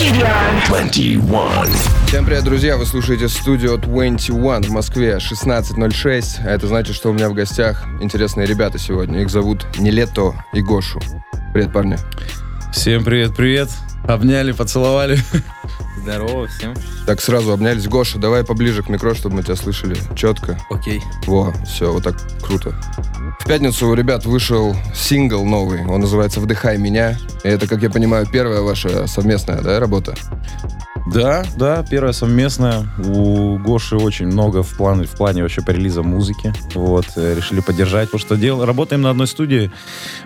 21. Всем привет, друзья! Вы слушаете студию 21 в Москве 16.06. А это значит, что у меня в гостях интересные ребята сегодня. Их зовут Нелето и Гошу. Привет, парни. Всем привет-привет. Обняли, поцеловали. Здорово всем. Так, сразу обнялись. Гоша, давай поближе к микро, чтобы мы тебя слышали четко. Окей. Во, все, вот так круто. В пятницу у ребят вышел сингл новый. Он называется «Вдыхай меня». И это, как я понимаю, первая ваша совместная да, работа? Да, да, первая совместная. У Гоши очень много в плане, в плане вообще по релизам музыки. Вот, э, решили поддержать, потому что дел, работаем на одной студии,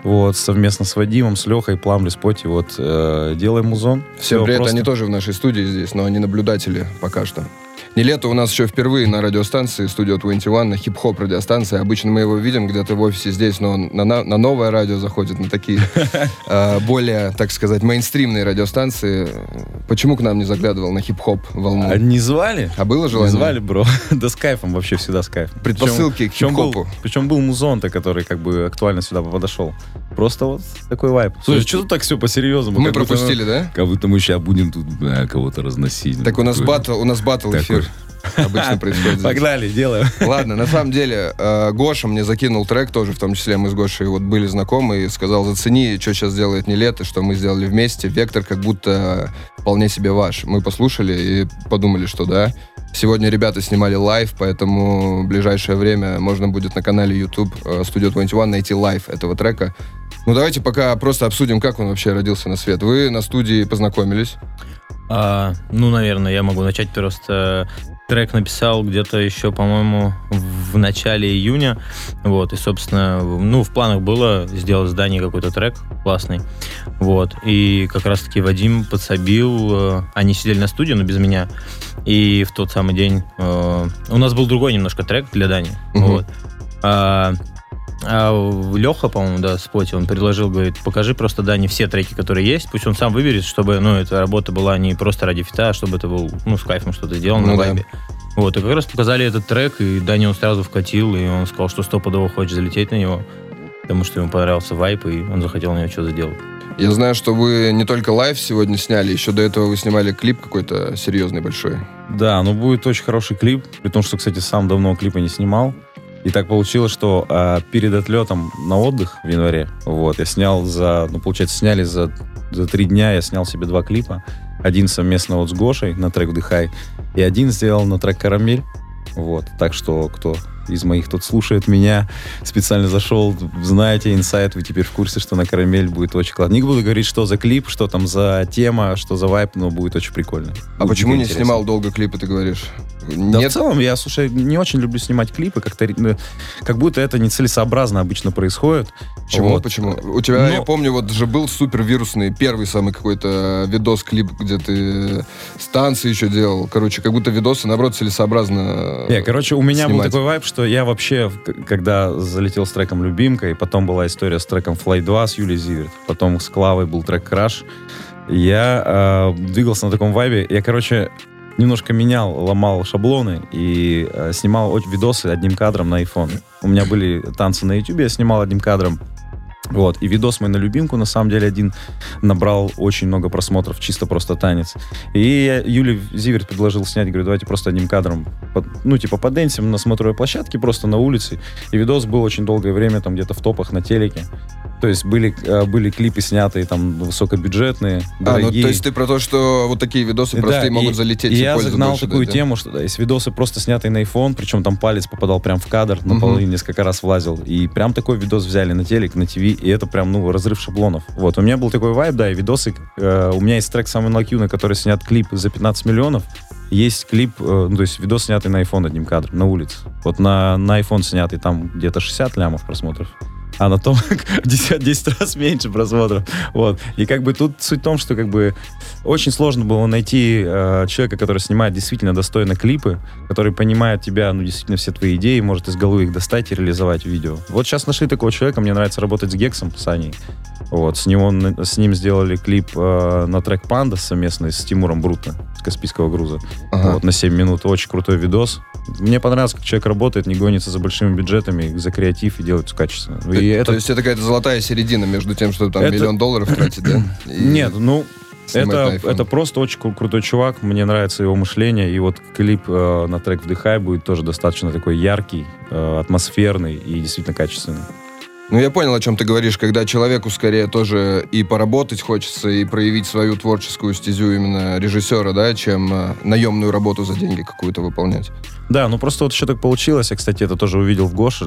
вот, совместно с Вадимом, с Лехой, Пламли, Споти, вот, э, делаем музон. Всем привет, просто. они тоже в нашей студии здесь, но они наблюдатели пока что. Нелето у нас еще впервые на радиостанции Studio 21, на хип-хоп радиостанции. Обычно мы его видим где-то в офисе здесь, но он на, на- на новое радио заходит, на такие э, более, так сказать, мейнстримные радиостанции. Почему к нам не заглядывал на хип-хоп волну? А не звали? А было Не желание? звали, бро. да с кайфом, вообще всегда с кайфом. Предпосылки к причем хип-хопу. причем был музон-то, который как бы актуально сюда подошел. Просто вот такой вайп. Слушай, что тут так все по-серьезному? Мы пропустили, да? Как будто мы сейчас будем тут бля, кого-то разносить. Так у нас батл, у нас батл эфир обычно происходит. Погнали, делаем. Ладно, на самом деле, э, Гоша мне закинул трек тоже, в том числе мы с Гошей вот были знакомы, и сказал, зацени, что сейчас делает не лето, что мы сделали вместе. Вектор как будто вполне себе ваш. Мы послушали и подумали, что да. Сегодня ребята снимали лайв, поэтому в ближайшее время можно будет на канале YouTube э, Studio 21 найти лайв этого трека. Ну давайте пока просто обсудим, как он вообще родился на свет. Вы на студии познакомились. А, ну, наверное, я могу начать просто. Трек написал где-то еще, по-моему, в начале июня. Вот, и, собственно, ну, в планах было сделать с Даней какой-то трек классный. Вот, и как раз-таки Вадим подсобил. э, Они сидели на студии, но без меня. И в тот самый день э, у нас был другой немножко трек для Дани. Мгм. Вот. А, Леха, по-моему, да, Споти, он предложил, говорит, покажи просто Дане все треки, которые есть, пусть он сам выберет, чтобы, ну, эта работа была не просто ради фита, а чтобы это был, ну, с кайфом что-то сделал Ну на да. вайбе. Вот, и как раз показали этот трек, и Дани он сразу вкатил, и он сказал, что стопудово хочет залететь на него, потому что ему понравился вайб, и он захотел на него что-то сделать. Я знаю, что вы не только лайв сегодня сняли, еще до этого вы снимали клип какой-то серьезный, большой. Да, ну будет очень хороший клип, при том, что, кстати, сам давно клипа не снимал. И так получилось, что а, перед отлетом на отдых в январе, вот, я снял за, ну, получается, сняли за, за три дня, я снял себе два клипа. Один совместно вот с Гошей на трек «Вдыхай», и один сделал на трек «Карамель». Вот, так что кто из моих тут слушает меня, специально зашел, знаете, инсайт, вы теперь в курсе, что на «Карамель» будет очень классно. Не буду говорить, что за клип, что там за тема, что за вайп, но будет очень прикольно. А Будет почему не интересно. снимал долго клипы, ты говоришь? Да, Нет? в целом, я, слушай, не очень люблю снимать клипы, как-то, как будто это нецелесообразно обычно происходит. Почему? Вот. Почему? У тебя, я Ну- помню, вот же был супер вирусный первый самый какой-то видос-клип, где ты станции еще делал. Короче, как будто видосы, наоборот, целесообразно Не, короче, у меня был снимать. такой вайп, что я вообще, когда залетел с треком «Любимка», и потом была история с треком «Fly 2» с Юлией Зиверт, потом с Клавой был трек «Краш», я э, двигался на таком вайбе. Я, короче, немножко менял, ломал шаблоны и э, снимал видосы одним кадром на iPhone. У меня были танцы на YouTube, я снимал одним кадром. Вот, и видос мой на любимку, на самом деле, один набрал очень много просмотров, чисто просто танец. И я Юле Зиверт предложил снять, говорю, давайте просто одним кадром, под- ну, типа, подэнсим на смотровой площадке, просто на улице. И видос был очень долгое время там где-то в топах на телеке. То есть были, э, были клипы снятые там высокобюджетные, А, ну дорогие. то есть ты про то, что вот такие видосы Да, простые и- могут залететь и и я загнал больше такую да? тему, что да, есть видосы просто снятые на iPhone, причем там палец попадал прям в кадр, на полы несколько раз влазил. И прям такой видос взяли на телек, на ТВ, и это прям, ну, разрыв шаблонов. Вот, у меня был такой вайб, да, и видосы. э, у меня есть трек самый You, на который снят клип за 15 миллионов. Есть клип, э, ну, то есть видос, снятый на iPhone одним кадром, на улице. Вот на, на iPhone снятый, там где-то 60 лямов просмотров. А на том 10, 10 раз меньше просмотров. Вот. И как бы тут суть в том, что как бы очень сложно было найти э, человека, который снимает действительно достойно клипы, который понимает тебя, ну, действительно, все твои идеи, может из головы их достать и реализовать в видео. Вот сейчас нашли такого человека, мне нравится работать с Гексом, с Аней. Вот, с, него, с ним сделали клип э, на трек «Панда» совместный с Тимуром Бруто с «Каспийского груза». Ага. Вот, на 7 минут. Очень крутой видос. Мне понравилось, как человек работает, не гонится за большими бюджетами, за креатив и делает все качественно. То, И то это есть это какая-то золотая середина между тем, что там Это- миллион долларов тратить, да? И- Нет, ну, Это, это просто очень кру- крутой чувак, мне нравится его мышление, и вот клип э, на трек «Вдыхай» будет тоже достаточно такой яркий, э, атмосферный и действительно качественный. Ну, я понял, о чем ты говоришь, когда человеку скорее тоже и поработать хочется, и проявить свою творческую стезю именно режиссера, да, чем э, наемную работу за деньги какую-то выполнять. Да, ну просто вот еще так получилось. Я, кстати, это тоже увидел в Гоше.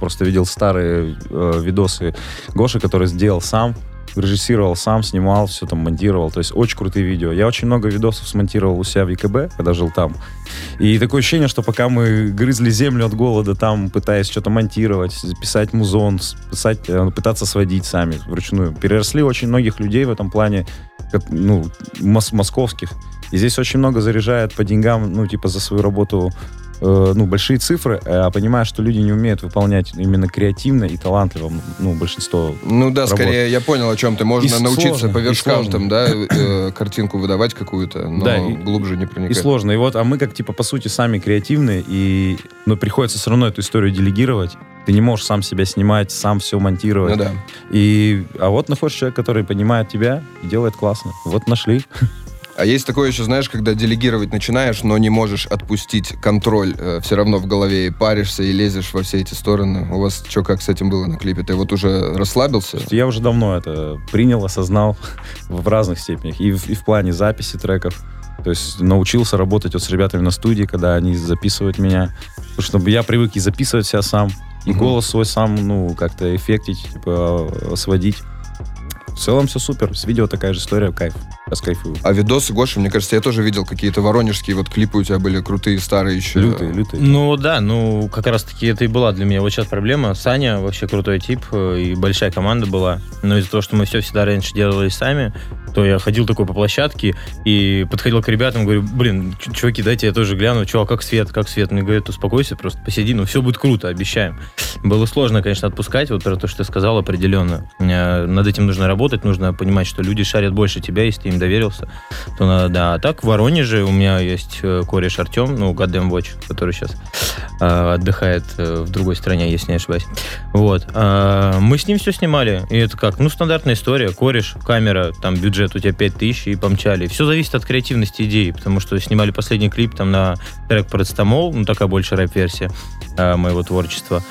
просто видел старые э, видосы Гоши, который сделал сам, режиссировал сам, снимал, все там монтировал. То есть очень крутые видео. Я очень много видосов смонтировал у себя в ЕКБ, когда жил там. И такое ощущение, что пока мы грызли землю от голода там, пытаясь что-то монтировать, писать музон, писать, э, пытаться сводить сами вручную, переросли очень многих людей в этом плане, как, ну, мос- московских. И здесь очень много заряжает по деньгам, ну, типа, за свою работу э, ну, большие цифры, а понимая, что люди не умеют выполнять именно креативно и талантливо, ну, большинство. Ну да, Работа. скорее, я понял, о чем ты. Можно И научиться сложно, по и вершкам сложно. там, да, э, картинку выдавать какую-то, но Да, и- глубже не И проникать. сложно. И вот, а мы как, типа, по сути, сами креативные, и, ну, приходится все равно эту историю делегировать. Ты не можешь сам себя снимать, сам все монтировать. Ну да. И, а вот находишь человека, который понимает тебя и делает классно. Вот нашли. А есть такое еще, знаешь, когда делегировать начинаешь, но не можешь отпустить контроль все равно в голове, и паришься, и лезешь во все эти стороны. У вас что, как с этим было на клипе? Ты вот уже расслабился? Я уже давно это принял, осознал в разных степенях. И в, и в плане записи треков. То есть научился работать вот с ребятами на студии, когда они записывают меня. Потому что я привык и записывать себя сам, и Мгм. голос свой сам, ну, как-то эффектить, типа, э, сводить. В целом все супер. С видео такая же история, кайф. Я кайфую. А видосы, Гоша, мне кажется, я тоже видел какие-то воронежские вот клипы у тебя были крутые, старые еще. Лютый, лютый. Ну да, ну как раз таки это и была для меня вот сейчас проблема. Саня вообще крутой тип, э, и большая команда была. Но из-за того, что мы все всегда раньше делали сами, то я ходил такой по площадке и подходил к ребятам, говорю, блин, чуваки, дайте я тоже гляну, чувак, как свет, как свет. Мне говорят, успокойся, просто посиди, ну все будет круто, обещаем. Было сложно, конечно, отпускать, вот про то, что ты сказал, определенно. Э, Над этим нужно работать, нужно понимать, что люди шарят больше тебя, если ты им доверился, то надо, да. А так в Воронеже у меня есть э, кореш Артем, ну, Goddamn Watch, который сейчас э, отдыхает э, в другой стране, если не ошибаюсь. Вот. А, мы с ним все снимали. И это как? Ну, стандартная история. Кореш, камера, там бюджет у тебя 5000 и помчали. Все зависит от креативности идеи, потому что снимали последний клип там на трек Парацетамол, ну, такая больше рэп-версия э, моего творчества.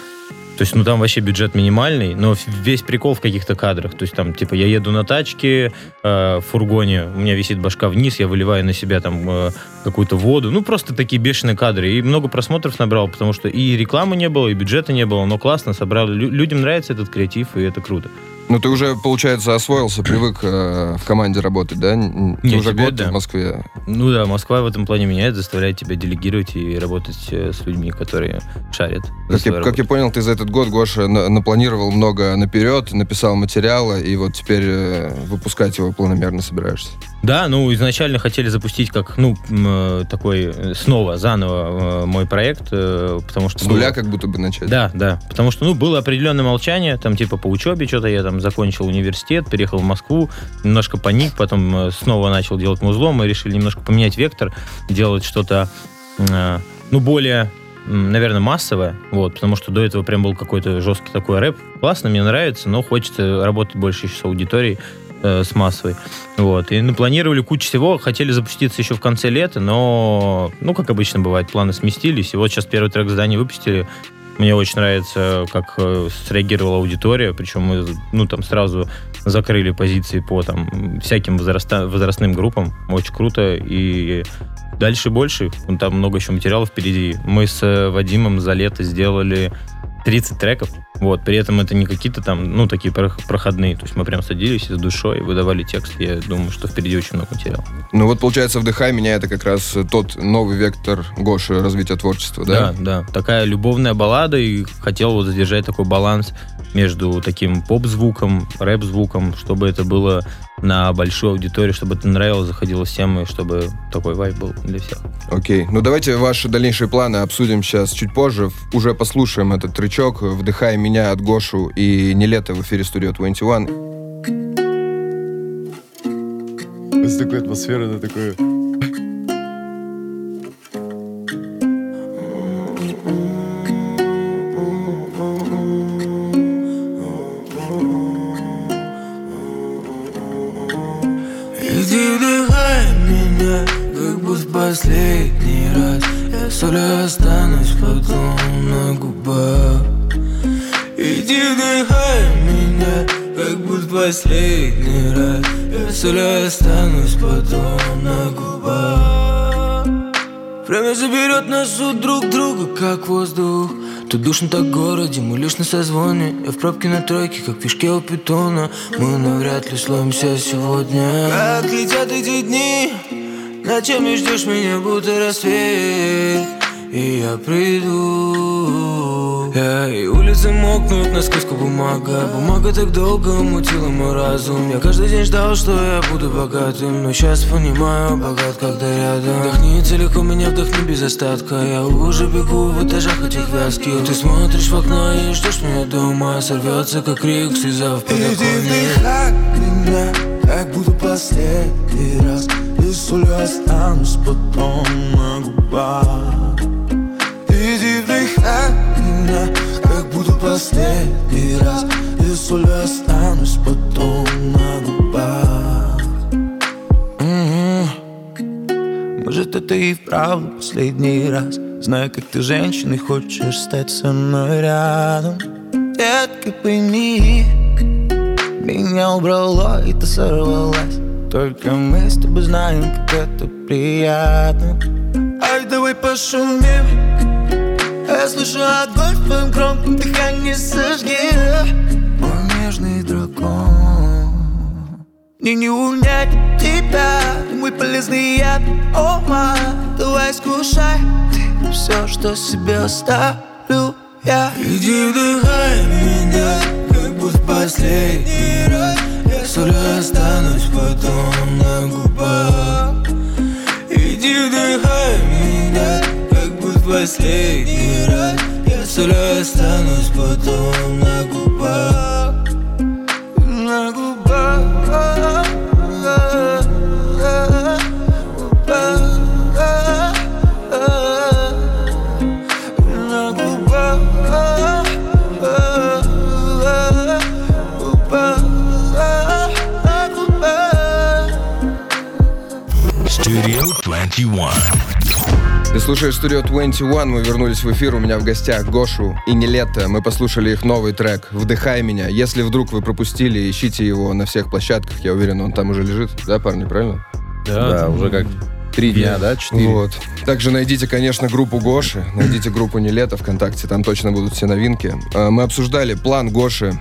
То есть, ну, там вообще бюджет минимальный, но весь прикол в каких-то кадрах. То есть, там, типа, я еду на тачке, э, в фургоне, у меня висит башка вниз, я выливаю на себя там э, какую-то воду. Ну, просто такие бешеные кадры. И много просмотров набрал, потому что и рекламы не было, и бюджета не было, но классно собрал. Лю- людям нравится этот креатив, и это круто. Ну, ты уже, получается, освоился, привык э, в команде работать, да? Ты уже теперь год да. в Москве. Ну да, Москва в этом плане меняет, заставляет тебя делегировать и работать э, с людьми, которые шарят. Как я, как я понял, ты за этот год, Гоша, на- напланировал много наперед, написал материала, и вот теперь э, выпускать его планомерно собираешься. Да, ну изначально хотели запустить как, ну, э, такой э, снова, заново э, мой проект, э, потому что... С было- нуля как будто бы начать. Да, да, потому что, ну, было определенное молчание, там, типа, по учебе что-то я там закончил университет, переехал в Москву, немножко паник, потом э, снова начал делать музло, мы решили немножко поменять вектор, делать что-то, э, ну, более, наверное, массовое, вот, потому что до этого прям был какой-то жесткий такой рэп. Классно, мне нравится, но хочется работать больше еще с аудиторией, э, с массовой. Вот. И ну, планировали кучу всего, хотели запуститься еще в конце лета, но, ну, как обычно бывает, планы сместились. И вот сейчас первый трек здания выпустили. Мне очень нравится, как э, среагировала аудитория, причем мы, ну, там сразу закрыли позиции по там всяким возраста- возрастным группам. Очень круто. И дальше больше. Там много еще материалов впереди. Мы с э, Вадимом за лето сделали 30 треков. Вот, при этом это не какие-то там, ну, такие прох- проходные. То есть мы прям садились с душой выдавали текст. Я думаю, что впереди очень много материала. Ну вот, получается, «Вдыхай меня» — это как раз э, тот новый вектор Гоши развития творчества, да? Да, да. Такая любовная баллада, и хотел вот задержать такой баланс между таким поп-звуком, рэп-звуком, чтобы это было на большую аудиторию, чтобы это нравилось, заходило всем, и чтобы такой вайб был для всех. Окей. Ну давайте ваши дальнейшие планы обсудим сейчас чуть позже. Уже послушаем этот тречок «Вдыхай меня» от Гошу и «Не лето» в эфире Studio 21. С такой атмосферой, на такое... душно так в городе, мы лишь на созвоне. Я в пробке на тройке, как в у питона. Мы навряд ли словимся сегодня. Как летят эти дни Ночами ждешь меня, будто рассвет И я приду. И улицы мокнут, насквозь бумага. Бумага так долго мутила мой разум. Я каждый день ждал, что я буду богатым. Но сейчас понимаю, богат, когда рядом. Вдохни целиком меня, вдохни без остатка. Я уже бегу в этажах этих вязких. Ты смотришь в окно и ждешь меня дома. Сорвется, как крик, слеза в подоконник. Иди вдыхай меня, как буду последний раз. И солью останусь потом на губах меня, как буду последний раз И солью останусь потом на губах. М-м-м. Может это и вправду последний раз. Знаю, как ты женщина и хочешь стать со мной рядом. Детка, пойми Меня убрало и ты сорвалась. Только мы с тобой знаем, как это приятно. Ай, давай пошумим Я слышу огонь в твоем громком дыхании Сожги Мой нежный дракон. Мне не унять тебя Мой полезный яд. О, май, давай скушай. Ты все, что себе оставлю я. Иди вдыхай меня Как будто последний раз. Я солью останусь потом на губах. Иди вдыхай меня Как будто последний раз Я солью останусь потом на губах На губах на губах, на губах. Studio 21. Ты слушаешь Studio 21, мы вернулись в эфир, у меня в гостях Гошу и Нелетто. Мы послушали их новый трек «Вдыхай меня». Если вдруг вы пропустили, ищите его на всех площадках, я уверен, он там уже лежит. Да, парни, правильно? Да, уже как три дня, да, четыре. Вот. Также найдите, конечно, группу Гоши, найдите группу Нелета ВКонтакте, там точно будут все новинки. Э, Мы обсуждали план Гоши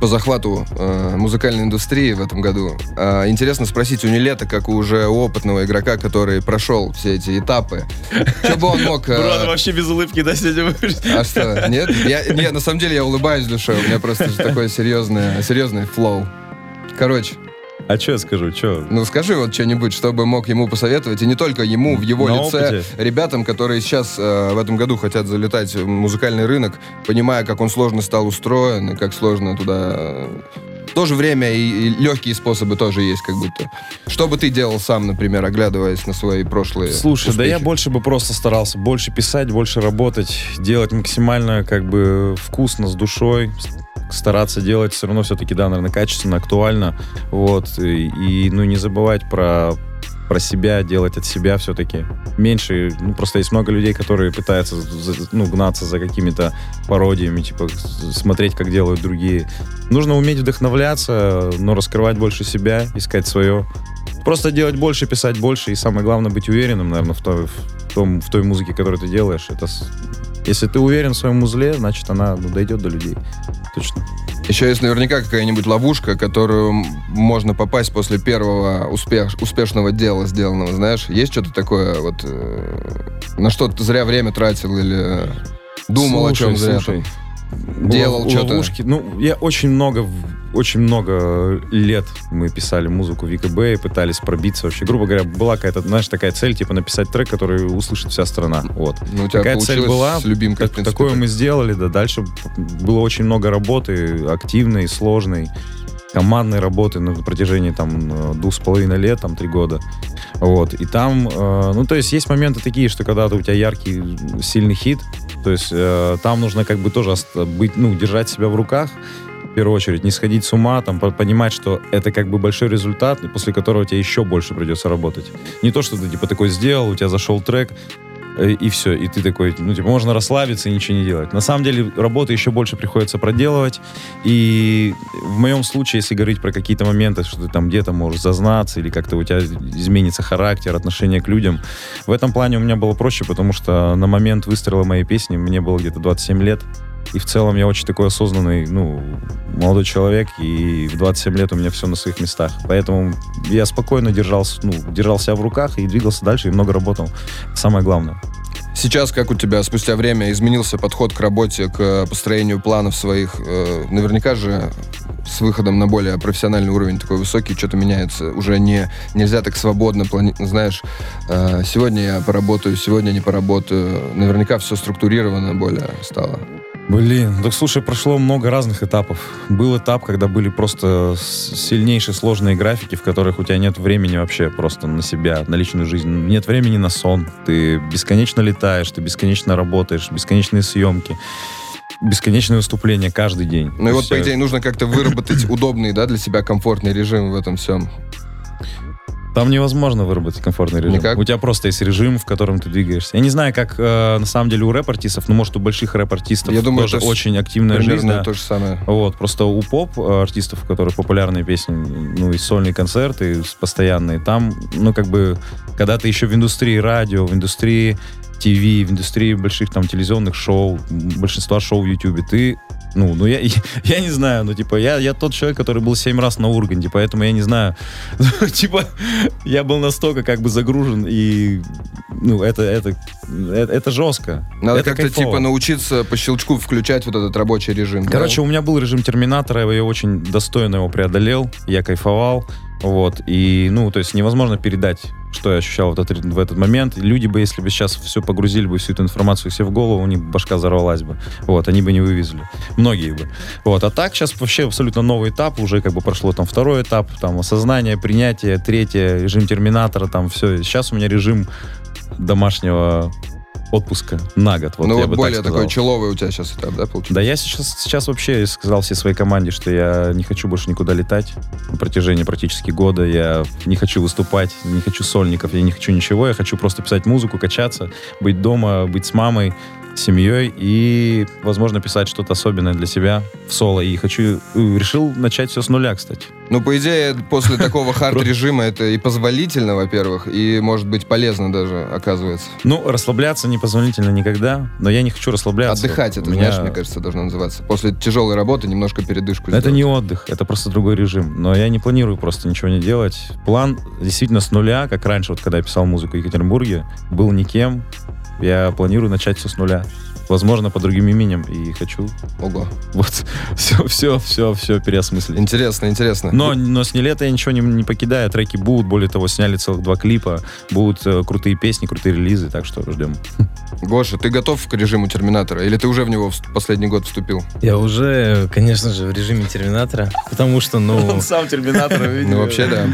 по захвату э, музыкальной индустрии в этом году. Э, интересно спросить у Нелета, как у уже опытного игрока, который прошел все эти этапы, что бы он мог... э, Брат, вообще без улыбки, да, сегодня а что, нет? Я, нет, на самом деле я улыбаюсь душой, у меня просто такой серьезный, серьезный флоу. Короче, А что я скажу, что? ну скажи вот что-нибудь, чтобы мог ему посоветовать, и не только ему, в его На лице, опыте. ребятам, которые сейчас э, в этом году хотят залетать в музыкальный рынок, понимая, как он сложно стал устроен, и как сложно туда... э, В то же время и, и легкие способы тоже есть, как будто. Что бы ты делал сам, например, оглядываясь на свои прошлые Слушай, да я успехи? больше бы просто старался больше писать, больше работать, делать максимально как бы вкусно, с душой, стараться делать все равно все-таки, да, наверное, качественно, актуально, вот, и, и, ну, не забывать про про себя, делать от себя все-таки. Меньше, ну, просто есть много людей, которые пытаются, ну, гнаться за какими-то пародиями, типа, смотреть, как делают другие. Нужно уметь вдохновляться, но раскрывать больше себя, искать свое. Просто делать больше, писать больше, и самое главное быть уверенным, наверное, в той, в том, в той музыке, которую ты делаешь. Это если ты уверен в своем узле, значит, она ну, дойдет до людей. Точно. Еще есть наверняка какая-нибудь ловушка, которую можно попасть после первого успех, успешного дела сделанного, знаешь? Есть что-то такое, вот, э, на что ты зря время тратил или э, думал о чем зря? слушай? Делал что-то? Ну, я очень много, очень много лет мы писали музыку в ВКБ и пытались пробиться вообще. Грубо говоря, была какая-то, знаешь, такая цель, типа написать трек, который услышит вся страна. Вот. Ну, у тебя Такая цель была, с любимкой, Так- принципе, такое так. мы сделали, да. Дальше было очень много работы, активной, сложной, командной работы на протяжении там э, двух с половиной лет, там три года. Вот. И там, э, ну, то есть есть моменты такие, что когда у тебя яркий, сильный хит, то есть э, там нужно как бы тоже быть, ну, держать себя в руках, первую очередь, не сходить с ума, там, по- понимать, что это как бы большой результат, после которого тебе еще больше придется работать. Не то, что ты, типа, такой сделал, у тебя зашел трек, и все, и ты такой, ну, типа, можно расслабиться и ничего не делать. На самом деле, работы еще больше приходится проделывать, и в моем случае, если говорить про какие-то моменты, что ты там где-то можешь зазнаться, или как-то у тебя изменится характер, отношение к людям, в этом плане у меня было проще, потому что на момент выстрела моей песни мне было где-то 27 лет, и в целом я очень такой осознанный, ну, молодой человек, и в 27 лет у меня все на своих местах. Поэтому я спокойно держался, ну, держал себя в руках и двигался дальше, и много работал. Самое главное. Сейчас, как у тебя спустя время изменился подход к работе, к построению планов своих? Э, Наверняка же с выходом на более профессиональный уровень такой высокий, что-то меняется. Уже не, нельзя так свободно планировать. Знаешь, э, сегодня я поработаю, сегодня не поработаю. Наверняка все структурировано более стало. Блин, так слушай, прошло много разных этапов. Был этап, когда были просто сильнейшие сложные графики, в которых у тебя нет времени вообще просто на себя, на личную жизнь. Нет времени на сон. Ты бесконечно летаешь, ты бесконечно работаешь, бесконечные съемки, бесконечные выступления каждый день. Ну и вот, Всё. по идее, нужно как-то выработать удобный, да, для себя комфортный режим в этом всем. Там невозможно выработать комфортный режим. Никак? У тебя просто есть режим, в котором ты двигаешься. Я не знаю, как э, на самом деле у рэп-артистов, но может у больших рэп-артистов Я думаю, тоже это очень активная жизнь. То же самое. Вот, просто у поп-артистов, у которых популярные песни, ну, и сольные концерты постоянные, там, ну, как бы, когда ты еще в индустрии радио, в индустрии ТВ, в индустрии больших там телевизионных шоу, большинства шоу в Ютубе, ты ну, ну я, я не знаю, ну, типа, я, я тот человек, который был семь раз на Урганте, поэтому я не знаю, типа, я был настолько как бы загружен, и, ну, это, это, это, это жестко. Надо Это как-то типа научиться по щелчку включать вот этот рабочий режим. да? Короче, у меня был режим терминатора, я очень достойно его преодолел, я кайфовал, вот, и, ну, то есть невозможно передать, что я ощущал в этот, в этот момент. Люди бы, если бы сейчас все погрузили бы, всю эту информацию себе в голову, у них башка взорвалась бы, вот, они бы не вывезли, многие бы. Вот, а так сейчас вообще абсолютно новый этап, уже как бы прошло там второй этап, там, осознание, принятие, третье, режим терминатора, там, все. Сейчас у меня режим домашнего отпуска на год, вот ну я вот бы так более сказал. такой человый у тебя сейчас этап, да, получается? Да, я сейчас, сейчас вообще сказал всей своей команде, что я не хочу больше никуда летать на протяжении практически года. Я не хочу выступать, не хочу сольников, я не хочу ничего. Я хочу просто писать музыку, качаться, быть дома, быть с мамой, семьей и, возможно, писать что-то особенное для себя в соло. И хочу, э, решил начать все с нуля, кстати. Ну, по идее, после такого хард-режима это и позволительно, во-первых, и, может быть, полезно даже, оказывается. Ну, расслабляться непозволительно никогда, но я не хочу расслабляться. Отдыхать, это, меня- знаешь, мне кажется, должно называться. После тяжелой работы немножко передышку Это сделать. не отдых, это просто другой режим. Но я не планирую просто ничего не делать. План действительно с нуля, как раньше, вот когда я писал музыку в Екатеринбурге, был никем. Я планирую начать все с нуля. Возможно, по другим именем. И хочу Ого. вот все, все, все, все переосмыслить. Интересно, интересно. Но, но с нелета я ничего не, не покидаю. Треки будут. Более того, сняли целых два клипа. Будут э, крутые песни, крутые релизы. Так что ждем. Гоша, ты готов к режиму Терминатора? Или ты уже в него в последний год вступил? Я уже, конечно же, в режиме Терминатора, потому что, ну... сам Терминатор Ну, вообще, да.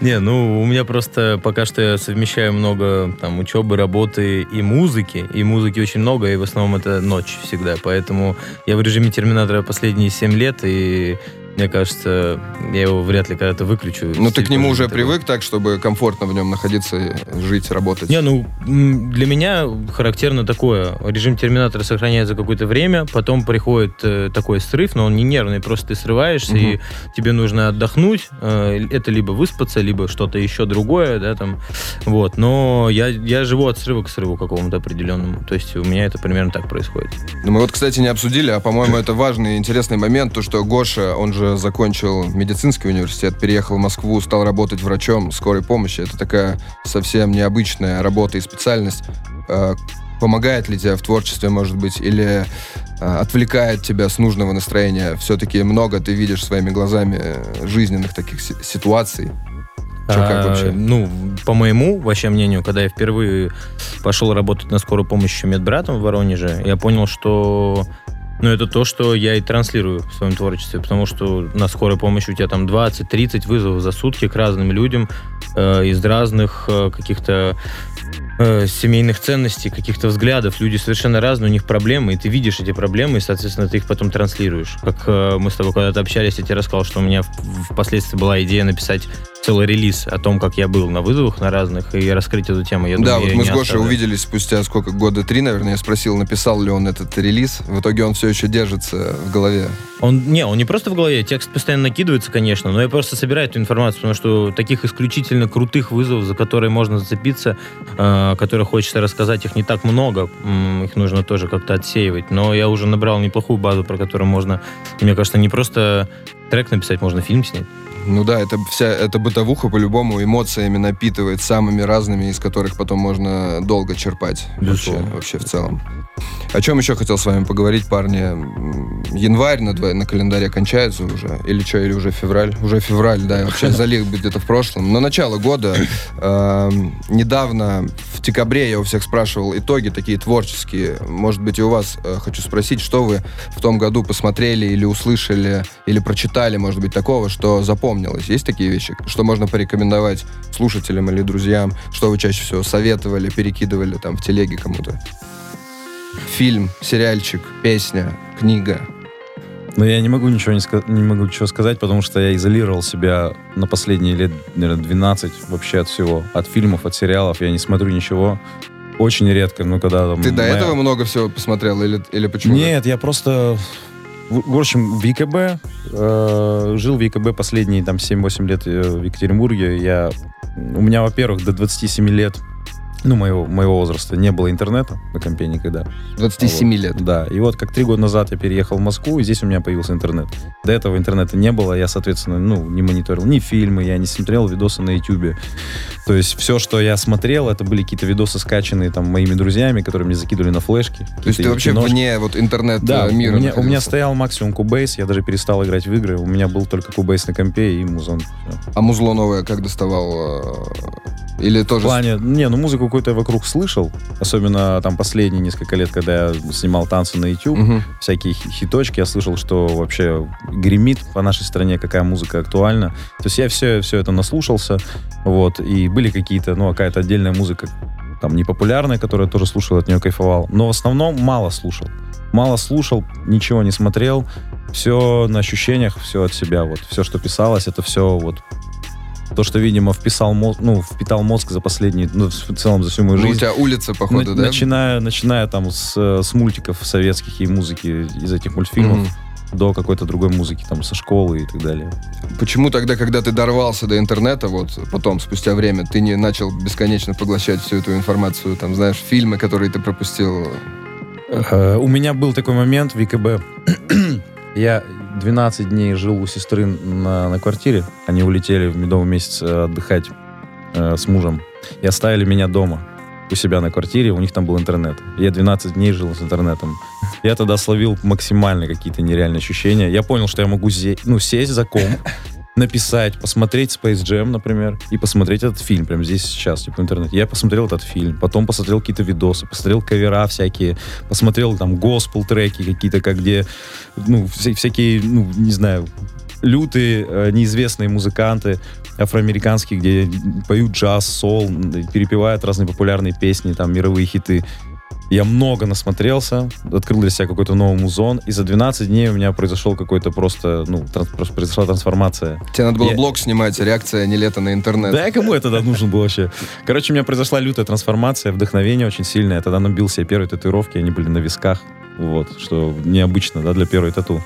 Не, ну, у меня просто пока что я совмещаю много там учебы, работы и музыки. И музыки очень много, и в основном это ночь всегда. Поэтому я в режиме Терминатора последние 7 лет, и мне кажется, я его вряд ли когда-то выключу. Ну, ты к нему уже Такой. привык так, чтобы комфортно в нем находиться, жить, работать? Не, ну, для меня характерно такое. Режим терминатора сохраняется какое-то время, потом приходит э, такой срыв, но он не нервный, просто ты срываешься, Мгм. и тебе нужно отдохнуть. Э, это либо выспаться, либо что-то еще другое, да, там. Вот. Но я, я живу от срыва к срыву какому-то определенному. То есть у меня это примерно так происходит. Ну, мы вот, кстати, не обсудили, а, по-моему, это важный и интересный момент, то, что Гоша, он же закончил медицинский университет, переехал в Москву, стал работать врачом скорой помощи. Это такая совсем необычная работа и специальность. Э, Помогает ли тебе в творчестве, может быть, или э, отвлекает тебя с нужного настроения? Все-таки много ты видишь своими глазами э, жизненных таких си- ситуаций. Чё, как вообще? Ну, по моему, вообще мнению, когда я впервые пошел работать на скорую помощь еще медбратом в Воронеже, я понял, что ну, это то, что я и транслирую в своем творчестве, потому что на скорой помощи у тебя там 20-30 вызовов за сутки к разным людям э, из разных э, каких-то э, семейных ценностей, каких-то взглядов. Люди совершенно разные, у них проблемы, и ты видишь эти проблемы, и, соответственно, ты их потом транслируешь. Как э, мы с тобой когда-то общались, я тебе рассказал, что у меня впоследствии была идея написать целый релиз о том, как я был на вызовах на разных, и раскрыть эту тему. Я да, думаю, вот я мы с Гошей оставлю. увиделись спустя сколько, года три, наверное. Я спросил, написал ли он этот релиз. В итоге он все еще держится в голове. Он, не, он не просто в голове, текст постоянно накидывается, конечно, но я просто собираю эту информацию, потому что таких исключительно крутых вызовов, за которые можно зацепиться, э, которые хочется рассказать, их не так много, их нужно тоже как-то отсеивать. Но я уже набрал неплохую базу, про которую можно, мне кажется, не просто трек написать, можно фильм снять. Ну да, это вся эта бытовуха по-любому эмоциями напитывает самыми разными, из которых потом можно долго черпать. Вообще, вообще в целом. О чем еще хотел с вами поговорить, парни? Январь на, дво- на календаре кончается уже. Или что, или уже февраль? Уже февраль, да, и вообще залив где-то в прошлом. Но начало года. эм, недавно, в декабре, я у всех спрашивал итоги такие творческие. Может быть, и у вас э, хочу спросить, что вы в том году посмотрели или услышали, или прочитали, может быть, такого, что запомнилось? Есть такие вещи, что можно порекомендовать слушателям или друзьям? Что вы чаще всего советовали, перекидывали там в телеге кому-то? Фильм, сериальчик, песня, книга. Но я не могу ничего не, ска- не могу ничего сказать, потому что я изолировал себя на последние лет, наверное, 12 вообще от всего. От фильмов, от сериалов. Я не смотрю ничего. Очень редко, ну, когда... там Ты до моя- этого много всего посмотрел или, или почему? Нет, я просто... В, в общем, в ЕКБ, э, жил в ЕКБ последние там 7-8 лет э, в Екатеринбурге. Я, у меня, во-первых, до 27 лет, ну, моего, моего возраста, не было интернета на компе никогда. 27 Вот. лет. Да, и вот как три года назад я переехал в Москву, и здесь у меня появился интернет. До этого интернета не было, я, соответственно, ну, не мониторил ни фильмы, я не смотрел видосы на YouTube. То есть все, что я смотрел, это были какие-то видосы, скачанные там моими друзьями, которые мне закидывали на флешки. То есть ты вообще вне вот интернет да, э, мира у меня, у меня стоял максимум Cubase, я даже перестал играть в игры, у меня был только Cubase на компе и музон. А музло новое как доставал? Или В тоже... с- плане, не, ну музыку какую-то я вокруг слышал, особенно там последние несколько лет, когда я снимал танцы на YouTube, Мгм. всякие хи- хиточки, я слышал, что вообще гремит по нашей стране, какая музыка актуальна. То есть я все, все это наслушался, вот, и были какие-то, ну, какая-то отдельная музыка, там, непопулярная, которую я тоже слушал, от нее кайфовал, но в основном мало слушал. Мало слушал, ничего не смотрел, все на ощущениях, все от себя, вот, все, что писалось, это все вот то, что, видимо, вписал мозг, ну, впитал мозг за последние, ну, в целом за всю мою Ну, у жизнь. тебя улица, походу, На- да? Начиная, начиная там с, с мультиков советских и музыки из этих мультфильмов Мгм. до какой-то другой музыки, там, со школы и так далее. Почему тогда, когда ты дорвался до интернета, вот потом, спустя время, ты не начал бесконечно поглощать всю эту информацию, там, знаешь, фильмы, которые ты пропустил? Э, У меня был такой момент в ВКБ. Я 12 дней жил у сестры на, на квартире. Они улетели в медовый месяц э, отдыхать э, с мужем. И оставили меня дома у себя на квартире. У них там был интернет. Я 12 дней жил с интернетом. Я тогда словил максимально какие-то нереальные ощущения. Я понял, что я могу ну, сесть за комп, написать, посмотреть Space Jam, например, и посмотреть этот фильм прямо здесь сейчас, типа в интернете. Я посмотрел этот фильм, потом посмотрел какие-то видосы, посмотрел кавера всякие, посмотрел там госпел треки какие-то, как где, ну, вся- всякие, ну, не знаю, лютые, э, неизвестные музыканты афроамериканские, где поют джаз, сол, перепевают разные популярные песни, там, мировые хиты. Я много насмотрелся, открыл для себя какой-то новый музон, и за 12 дней у меня произошел какой-то просто, ну, транс- просто произошла трансформация. Тебе надо было Я- блог снимать, реакция не лето на интернет. Да, и кому это тогда нужен был вообще? Короче, у меня произошла лютая трансформация, вдохновение очень сильное. Я тогда набил себе первые татуировки, они были на висках. Вот, что необычно, да, для первой тату.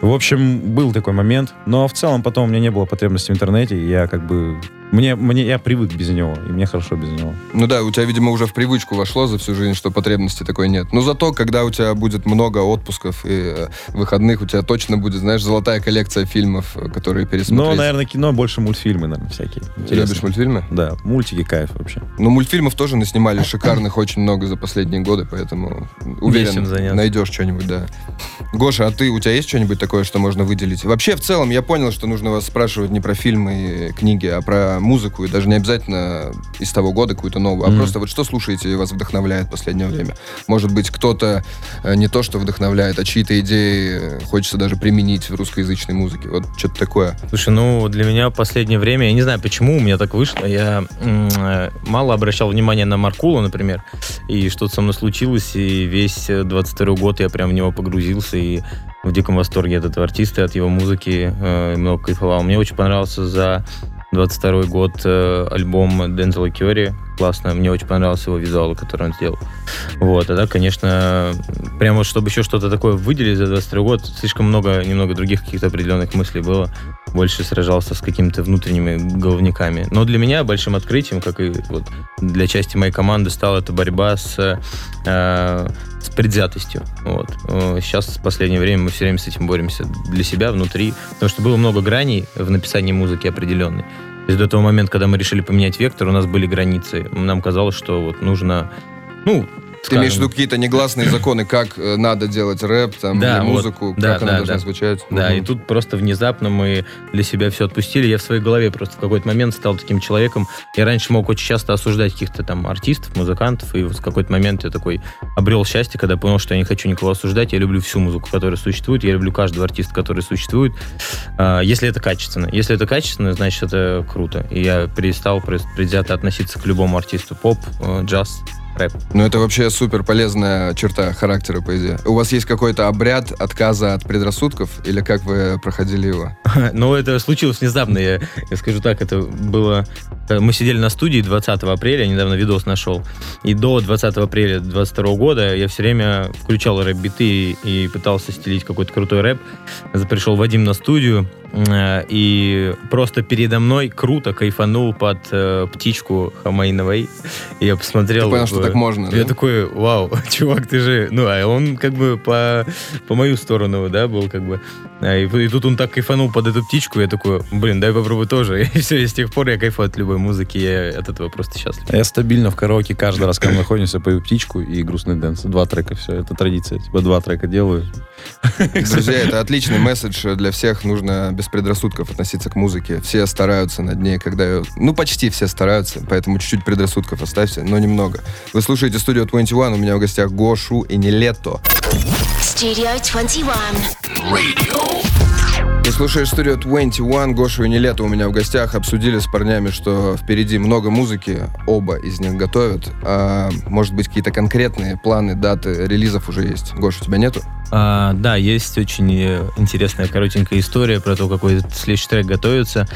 В общем, был такой момент. Но в целом потом у меня не было потребности в интернете. и Я как бы... Мне, мне, я привык без него, и мне хорошо без него. Ну да, у тебя, видимо, уже в привычку вошло за всю жизнь, что потребности такой нет. Но зато, когда у тебя будет много отпусков и э, выходных, у тебя точно будет, знаешь, золотая коллекция фильмов, э, которые пересмотреть. Но, наверное, кино больше мультфильмы, наверное, всякие. Интересные. любишь мультфильмы? Да, мультики кайф вообще. Ну, мультфильмов тоже наснимали шикарных очень много за последние годы, поэтому уверен, найдешь что-нибудь, да. Гоша, а ты, у тебя есть что-нибудь такое, что можно выделить? Вообще, в целом, я понял, что нужно вас спрашивать не про фильмы и книги, а про музыку, и даже не обязательно из того года какую-то новую, а Мгм. просто вот что слушаете и вас вдохновляет в последнее время? Может быть, кто-то э, не то, что вдохновляет, а чьи-то идеи э, хочется даже применить в русскоязычной музыке. Вот что-то такое. Слушай, ну для меня в последнее время, я не знаю, почему у меня так вышло, я э, мало обращал внимания на Маркула, например, и что-то со мной случилось, и весь э, 22 год я прям в него погрузился, и в диком восторге от этого артиста, от его музыки, э, много кайфовал. Мне очень понравился за 22 год э, альбом Дензела Кьори, классно, мне очень понравился его визуал, который он сделал. Вот, а так, конечно, прямо чтобы еще что-то такое выделить за 22 год, слишком много, немного других каких-то определенных мыслей было. Больше сражался с какими-то внутренними головниками. Но для меня большим открытием, как и вот для части моей команды, стала эта борьба с, э, с предвзятостью. Вот. Э, Сейчас, в последнее время, мы все время с этим боремся для себя, внутри. Потому что было много граней в написании музыки определенной. То до того момента, когда мы решили поменять вектор, у нас были границы. Нам казалось, что вот нужно, ну, Ты имеешь в виду какие-то негласные законы, как э, надо делать рэп, там, Да, или вот. музыку, Да, как она да, должна да. звучать? Да, Мгм. и тут просто внезапно мы для себя все отпустили. Я в своей голове просто в какой-то момент стал таким человеком. Я раньше мог очень часто осуждать каких-то там артистов, музыкантов, и вот в какой-то момент я такой обрел счастье, когда понял, что я не хочу никого осуждать. Я люблю всю музыку, которая существует. Я люблю каждого артиста, который существует. А, Если это качественно. Если это качественно, значит, это круто. И я перестал предвзято относиться к любому артисту. Поп, э, джаз, рэп. Ну, это вообще супер полезная черта характера, по идее. У вас есть какой-то обряд отказа от предрассудков, или как вы проходили его? Ну, это случилось внезапно, я, я скажу так, это было... э, Мы сидели на студии 20 апреля, я недавно видос нашел, и до 20 апреля 22 года я все время включал рэп-биты и пытался стелить какой-то крутой рэп. Пришел Вадим на студию, э, и просто передо мной круто кайфанул под э, птичку Хамайновой. Я посмотрел... Ты понял, что так можно, Я да? такой, вау, чувак, ты же... Ну, а он как бы по, по мою сторону, да, был как бы. А, И, и тут он так кайфанул под эту птичку, я такой, блин, дай попробую тоже. И все, и с тех пор я кайфую от любой музыки, я от этого просто счастлив. Я стабильно в караоке каждый раз, когда мы находимся, пою птичку и грустный дэнс. Два трека, все, это традиция. Типа два трека делаю. Друзья, это отличный месседж для всех. Нужно без предрассудков относиться к музыке. Все стараются над ней, когда... ее- Ну, почти все стараются, поэтому чуть-чуть предрассудков оставьте, но немного. Вы слушаете студию 21, у меня в гостях Гошу и Нелетто. Studio 21. Ты слушаешь студию 21, Гошу и Нелетто у меня в гостях. Обсудили с парнями, что впереди много музыки, оба из них готовят. А, может быть, какие-то конкретные планы, даты релизов уже есть. Гоша, у тебя нету? А, да, есть очень интересная коротенькая история про то, какой следующий трек готовится.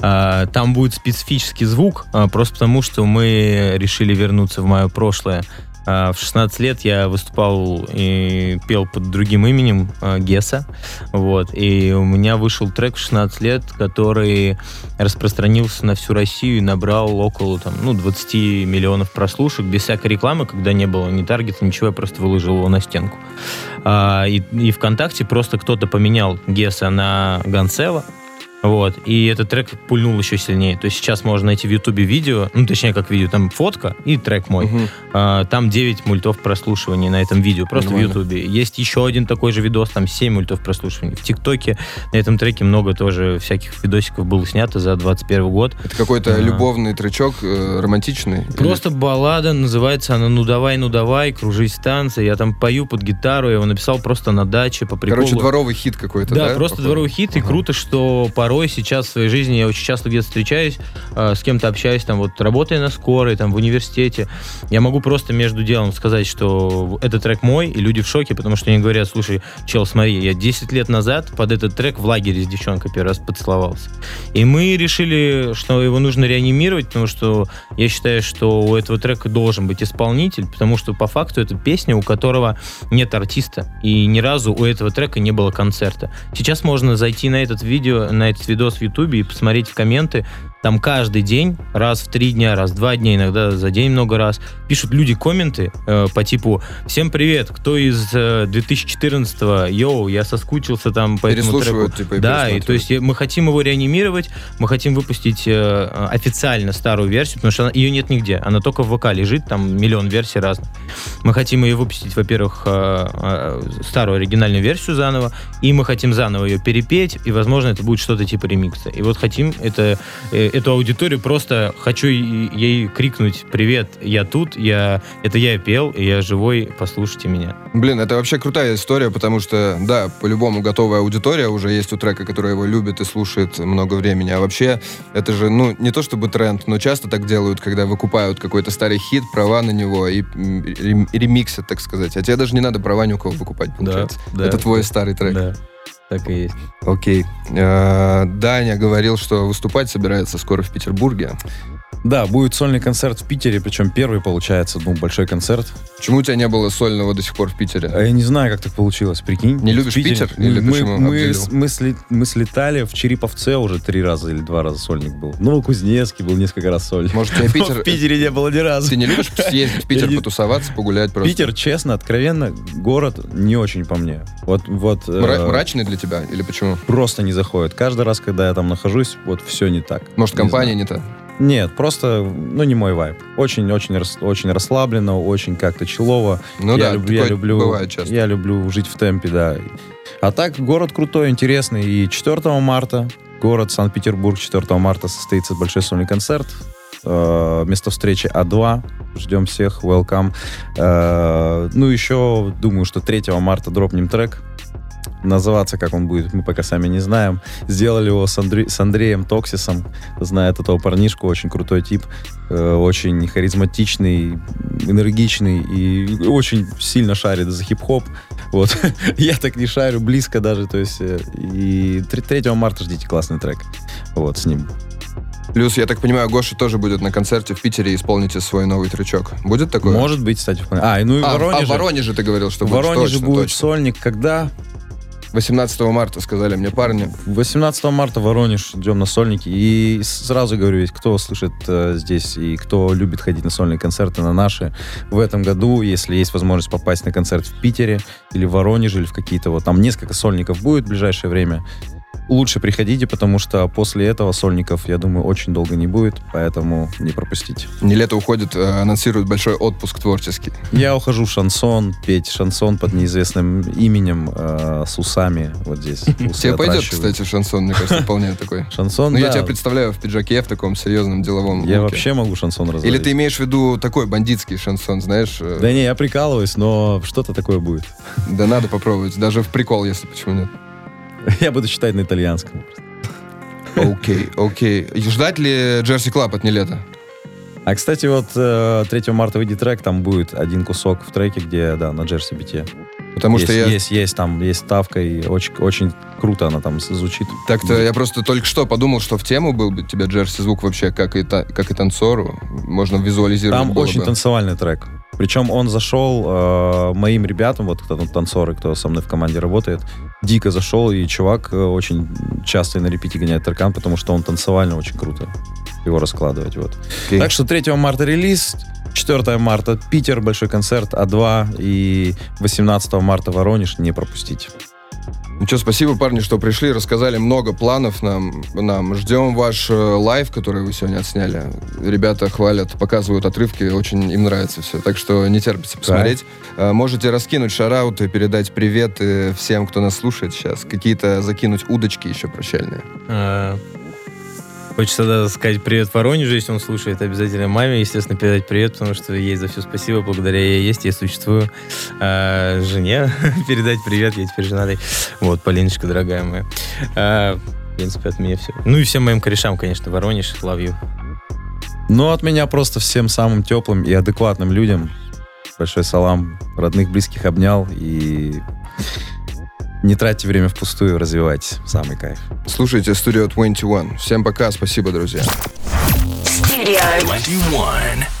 А, там будет специфический звук, а, просто потому что мы решили вернуться в мое прошлое. А, в 16 лет я выступал и пел под другим именем а, Геса. Вот, и у меня вышел трек в 16 лет, который распространился на всю Россию и набрал около там, ну, 20 миллионов прослушек без всякой рекламы, когда не было ни таргета, ничего, я просто выложил его на стенку. А, и, и ВКонтакте просто кто-то поменял Геса на Гансела. Вот, и этот трек пульнул еще сильнее. То есть сейчас можно найти в Ютубе видео, ну, точнее, как видео, там фотка и трек мой. Мгм. А, там 9 мультов прослушиваний на этом видео, просто Нормально. в Ютубе. Есть еще один такой же видос, там 7 мультов прослушиваний. В ТикТоке на этом треке много тоже всяких видосиков было снято за 21 год. Это какой-то Ага. любовный тречок, э, романтичный? Или- Просто баллада, называется она «Ну давай, ну давай, кружись танцы». Я там пою под гитару, я его написал просто на даче, по приколу. Короче, дворовый хит какой-то, да? Да, просто походу? дворовый хит, и Ага. круто, что порой сейчас в своей жизни я очень часто где-то встречаюсь, э, с кем-то общаюсь, там вот работая на скорой, там в университете, я могу просто между делом сказать, что этот трек мой, и люди в шоке, потому что они говорят, слушай, чел, смотри, я 10 лет назад под этот трек в лагере с девчонкой первый раз поцеловался. И мы решили, что его нужно реанимировать, потому что я считаю, что у этого трека должен быть исполнитель, потому что по факту это песня, у которого нет артиста, и ни разу у этого трека не было концерта. Сейчас можно зайти на этот видео, на этот видос в Ютубе и посмотреть в комменты. Там каждый день, раз в три дня, раз в два дня, иногда за день много раз, пишут люди комменты э, по типу «Всем привет, кто из э, 2014-го? Йоу, я соскучился там по этому треку». Типа, и Да, и то есть э, мы хотим его реанимировать, мы хотим выпустить э, официально старую версию, потому что она- ее нет нигде, она только в ВК лежит, там миллион версий разных. Мы хотим ее выпустить, во-первых, э, э, старую оригинальную версию заново, и мы хотим заново ее перепеть, и, возможно, это будет что-то типа ремикса. И вот хотим это, э, эту аудиторию просто хочу ей крикнуть «Привет, я тут, я, это я пел, и я живой, послушайте меня». Блин, это вообще крутая история, потому что, да, по-любому готовая аудитория уже есть у трека, которая его любит и слушает много времени. А вообще, это же, ну, не то чтобы тренд, но часто так делают, когда выкупают какой-то старый хит, права на него и ремиксят, так сказать. А тебе даже не надо права ни у кого выкупать, получается. да. Это твой старый трек. Да, так и есть. Окей. Э, Даня говорил, что выступать собирается скоро в Петербурге. Да, будет сольный концерт в Питере, причем первый, получается, ну, большой концерт. Почему у тебя не было сольного до сих пор в Питере? А я не знаю, как так получилось, прикинь. Не любишь В Питере- Питер? Или мы, мы, мы, сли- мы слетали в Череповце уже три раза или два раза сольник был. Ну, в Кузнецке был несколько раз сольник. Может, тебе Питер... В Питере не было ни разу. Ты не любишь съездить в Питер, потусоваться, погулять просто? Питер, честно, откровенно, город не очень по мне. Вот, вот э, Мра- мрачный для тебя? Или почему? просто не заходит. Каждый раз, когда я там нахожусь, вот все не так. Может, компания не та? Нет, просто, ну, не мой вайб. Очень-очень очень расслабленно, очень как-то человово. Ну я, да, люб- я люблю, бывает часто. я люблю жить в темпе, да. А так, город крутой, интересный. И 4 марта, город Санкт-Петербург, 4 марта состоится большой сольный концерт. Э, Место встречи А2. Ждем всех, welcome. Э, Ну, еще, думаю, что 3 марта дропнем трек. Называться, как он будет, мы пока сами не знаем. Сделали его с, Андре- с Андреем Токсисом. Знает этого парнишку, очень крутой тип. э, Очень харизматичный, энергичный и очень сильно шарит за хип-хоп. Вот. Я так не шарю, близко даже. То есть, э, и 3, 3 марта ждите классный трек. Вот, с ним. Плюс, я так понимаю, Гоша тоже будет на концерте в Питере исполните свой новый тречок. Будет такое? Может быть, кстати. А, ну и А, Воронеже. а Воронеже ты говорил, что в будет. Воронеже Точно, будет точно. сольник. Когда? 18 марта, сказали мне парни. 18 марта Воронеж, идем на сольники. И сразу говорю, ведь кто слышит э, здесь и кто любит ходить на сольные концерты, на наши, в этом году, если есть возможность попасть на концерт в Питере или в Воронеже, или в какие-то вот там несколько сольников будет в ближайшее время, лучше приходите, потому что после этого сольников, я думаю, очень долго не будет, поэтому не пропустите. Не лето уходит, э, анонсируют большой отпуск творческий. Я ухожу в шансон, петь шансон под неизвестным именем э, с усами вот здесь. Тебе пойдет, кстати, шансон, мне кажется, вполне такой. Шансон, Ну, я тебя представляю в пиджаке, в таком серьезном деловом Я вообще могу шансон развалить. Или ты имеешь в виду такой бандитский шансон, знаешь? э, Да не, я прикалываюсь, но что-то такое будет. Да надо попробовать, даже в прикол, если почему нет. Я буду читать на итальянском. Окей, окей. Ждать ли Jersey Club от Niletto? А, кстати, вот э, 3 марта выйдет трек, там будет один кусок в треке, где, да, на Джерси бите. Потому есть, что я... есть, есть, там есть ставка, и очень, очень круто она там звучит. Так-то я просто только что подумал, что в тему был бы тебе Джерси звук вообще, как и, та- как и танцору. Можно визуализировать Там очень бы. танцевальный трек. Причем он зашел э, моим ребятам, вот кто там танцоры, кто со мной в команде работает, дико зашел, и чувак э, очень часто и на репите гоняет трекан, потому что он танцевально очень круто его раскладывает. Вот. Окей. Так что 3 марта релиз, 4 марта Питер, большой концерт, А2, и 18 марта Воронеж, не пропустите. Ну что, спасибо, парни, что пришли, рассказали много планов нам. нам. Ждем ваш э, лайв, который вы сегодня отсняли. Ребята хвалят, показывают отрывки, очень им нравится все. Так что не терпится посмотреть. Э, Можете раскинуть шарауты, передать приветы всем, кто нас слушает сейчас. Какие-то закинуть удочки еще прощальные. А, Хочется да, сказать привет Воронежу, если он слушает. Обязательно маме, естественно, передать привет, потому что ей за все спасибо. Благодаря ей есть, я существую. А, жене передать привет, я теперь женатый. Вот, Полиночка, дорогая моя. А, в принципе, от меня все. Ну и всем моим корешам, конечно, Воронеж, you. Ну, от меня просто всем самым теплым и адекватным людям большой салам. Родных, близких обнял и не тратьте время впустую, развивайтесь. Самый кайф. Слушайте Studio 21. Всем пока, спасибо, друзья. Studio 21.